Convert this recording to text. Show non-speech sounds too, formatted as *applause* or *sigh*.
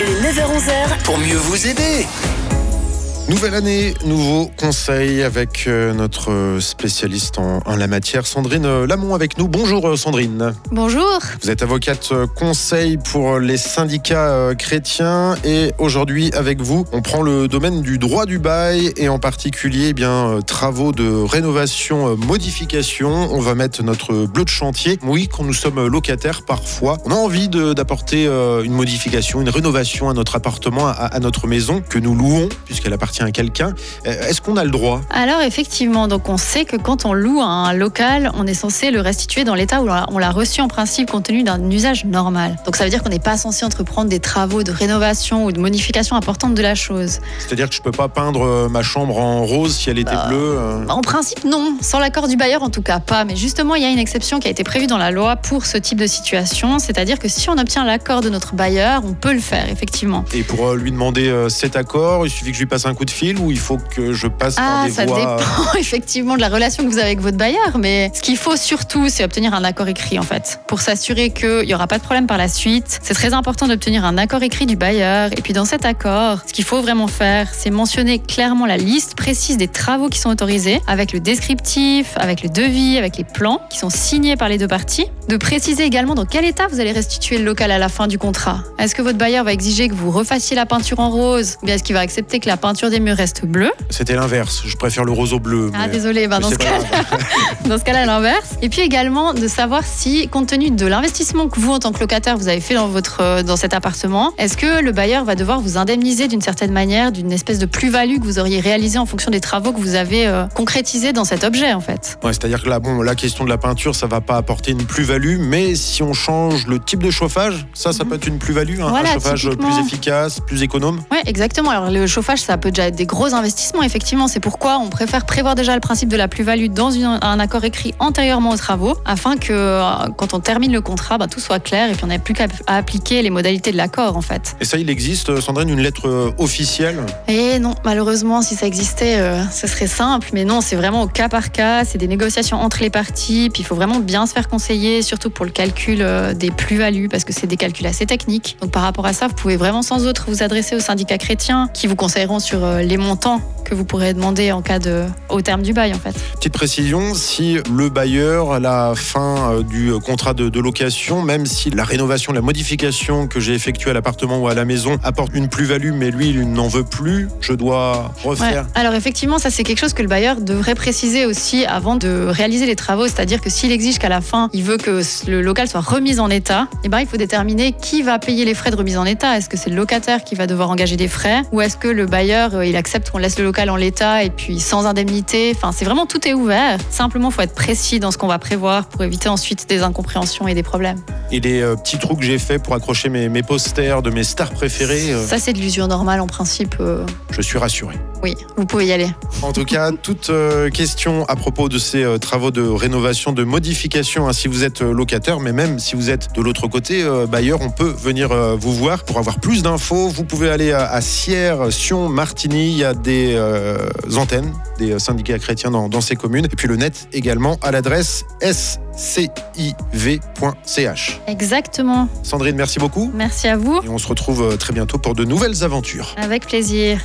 Le 9h-11h, pour mieux vous aider. Nouvelle année, nouveau conseil avec euh, notre spécialiste en, en la matière, Sandrine Lamont avec nous. Bonjour euh, Sandrine. Bonjour. Vous êtes avocate euh, conseil pour les syndicats chrétiens et aujourd'hui avec vous, on prend le domaine du droit du bail et en particulier eh bien travaux de rénovation, modification. On va mettre notre bleu de chantier. Oui, quand nous sommes locataires parfois, on a envie d'apporter une modification, une rénovation à notre appartement, à, à notre maison que nous louons puisqu'elle appartient à quelqu'un. Euh, Est-ce qu'on a le droit? Alors effectivement, donc on sait que quand on loue un local, on est censé le restituer dans l'état où on l'a- reçu en principe compte tenu d'un usage normal. Donc ça veut dire qu'on n'est pas censé entreprendre des travaux de rénovation ou de modification importante de la chose. C'est-à-dire que je peux pas peindre euh, ma chambre en rose si elle était Bah, bleue. euh. En principe, non. Sans l'accord du bailleur, en tout cas pas. Mais justement, il y a une exception qui a été prévue dans la loi pour ce type de situation. C'est-à-dire que si on obtient l'accord de notre bailleur, on peut le faire, effectivement. Et pour lui demander cet accord, il suffit que je lui passe un coup de fil ou il faut que je passe par Ah, des ça voies. dépend *laughs* effectivement de la relation que vous avez avec votre bailleur, mais ce qu'il faut surtout, c'est obtenir un accord écrit en fait, pour s'assurer qu'il n'y aura pas de problème par la suite. C'est très important d'obtenir un accord écrit du bailleur, et puis dans cet accord, ce qu'il faut vraiment faire, c'est mentionner clairement la liste précise des travaux qui sont autorisés, avec le descriptif, avec le devis, avec les plans qui sont signés par les deux parties, de préciser également dans quel état vous allez restituer le local à la fin du contrat. Est-ce que votre bailleur va exiger que vous refassiez la peinture en rose, ou bien est-ce qu'il va accepter que la peinture des murs reste bleue C'était l'inverse. Je préfère le rose au bleu. ah mais- désolé, mais *laughs* dans, ce cas, dans cas-là, l'inverse. Et puis également de savoir si, compte tenu de l'investissement que vous, en tant que locataire, vous avez fait dans, votre, euh, dans cet appartement, est-ce que le bailleur va devoir vous indemniser d'une certaine manière, d'une espèce de plus-value que vous auriez réalisée en fonction des travaux que vous avez euh, concrétisés dans cet objet, en fait? Ouais, C'est-à-dire que là, bon, la question de la peinture, ça va pas apporter une plus-value, mais si on change le type de chauffage, ça, ça Mhm. peut être une plus-value, hein, Voilà, un chauffage plus efficace, plus économe. Oui, exactement. Alors le chauffage, ça peut déjà des gros investissements, effectivement. C'est pourquoi on préfère prévoir déjà le principe de la plus-value dans une- un accord écrit antérieurement aux travaux, afin que euh, quand on termine le contrat, bah, tout soit clair et puis on n'ait plus qu'à appliquer les modalités de l'accord, en fait. Et ça, il existe, euh, Sandrine, une lettre euh, officielle? Et non, malheureusement, si ça existait, euh, ce serait simple. Mais non, c'est vraiment au cas par cas. C'est des négociations entre les parties. Puis il faut vraiment bien se faire conseiller, surtout pour le calcul des plus-values, parce que c'est des calculs assez techniques. Donc par rapport à ça, vous pouvez vraiment sans autre vous adresser aux syndicats chrétiens qui vous conseilleront sur les montants que vous pourrez demander en cas de, au terme du bail, en fait. Petite précision, si le bailleur, à la fin euh, du euh, contrat de, de location, même si la rénovation, la modification que j'ai effectuée à l'appartement ou à la maison apporte une plus-value, mais lui, il n'en veut plus, je dois Ouais. refaire. Alors effectivement, ça c'est quelque chose que le bailleur devrait préciser aussi avant de réaliser les travaux. C'est-à-dire que s'il exige qu'à la fin, il veut que le local soit remis en état, eh ben, il faut déterminer qui va payer les frais de remise en état. Est-ce que c'est le locataire qui va devoir engager des frais ou est-ce que le bailleur euh, il accepte qu'on laisse le local en l'état et puis sans indemnité Enfin, c'est vraiment tout est ouvert. Simplement, faut être précis dans ce qu'on va prévoir pour éviter ensuite des incompréhensions et des problèmes. Et les euh, petits trous que j'ai fait pour accrocher mes, mes posters de mes stars préférées, euh, Ça c'est de l'usure normale en principe. euh, je suis rassuré. oui, vous pouvez y aller. En tout cas, *laughs* toute euh, question à propos de ces euh, travaux de rénovation, de modification, hein, si vous êtes euh, locataire, mais même si vous êtes de l'autre côté, euh, bailleur, on peut venir euh, vous voir. Pour avoir plus d'infos, vous pouvez aller à, à Sierre, Sion, Martigny. Il y a des euh, antennes, des euh, syndicats chrétiens dans, dans ces communes. Et puis le net également à l'adresse sciv.ch. Exactement. Sandrine, merci beaucoup. Merci à vous. Et on se retrouve euh, très bientôt pour de nouvelles aventures. Avec plaisir.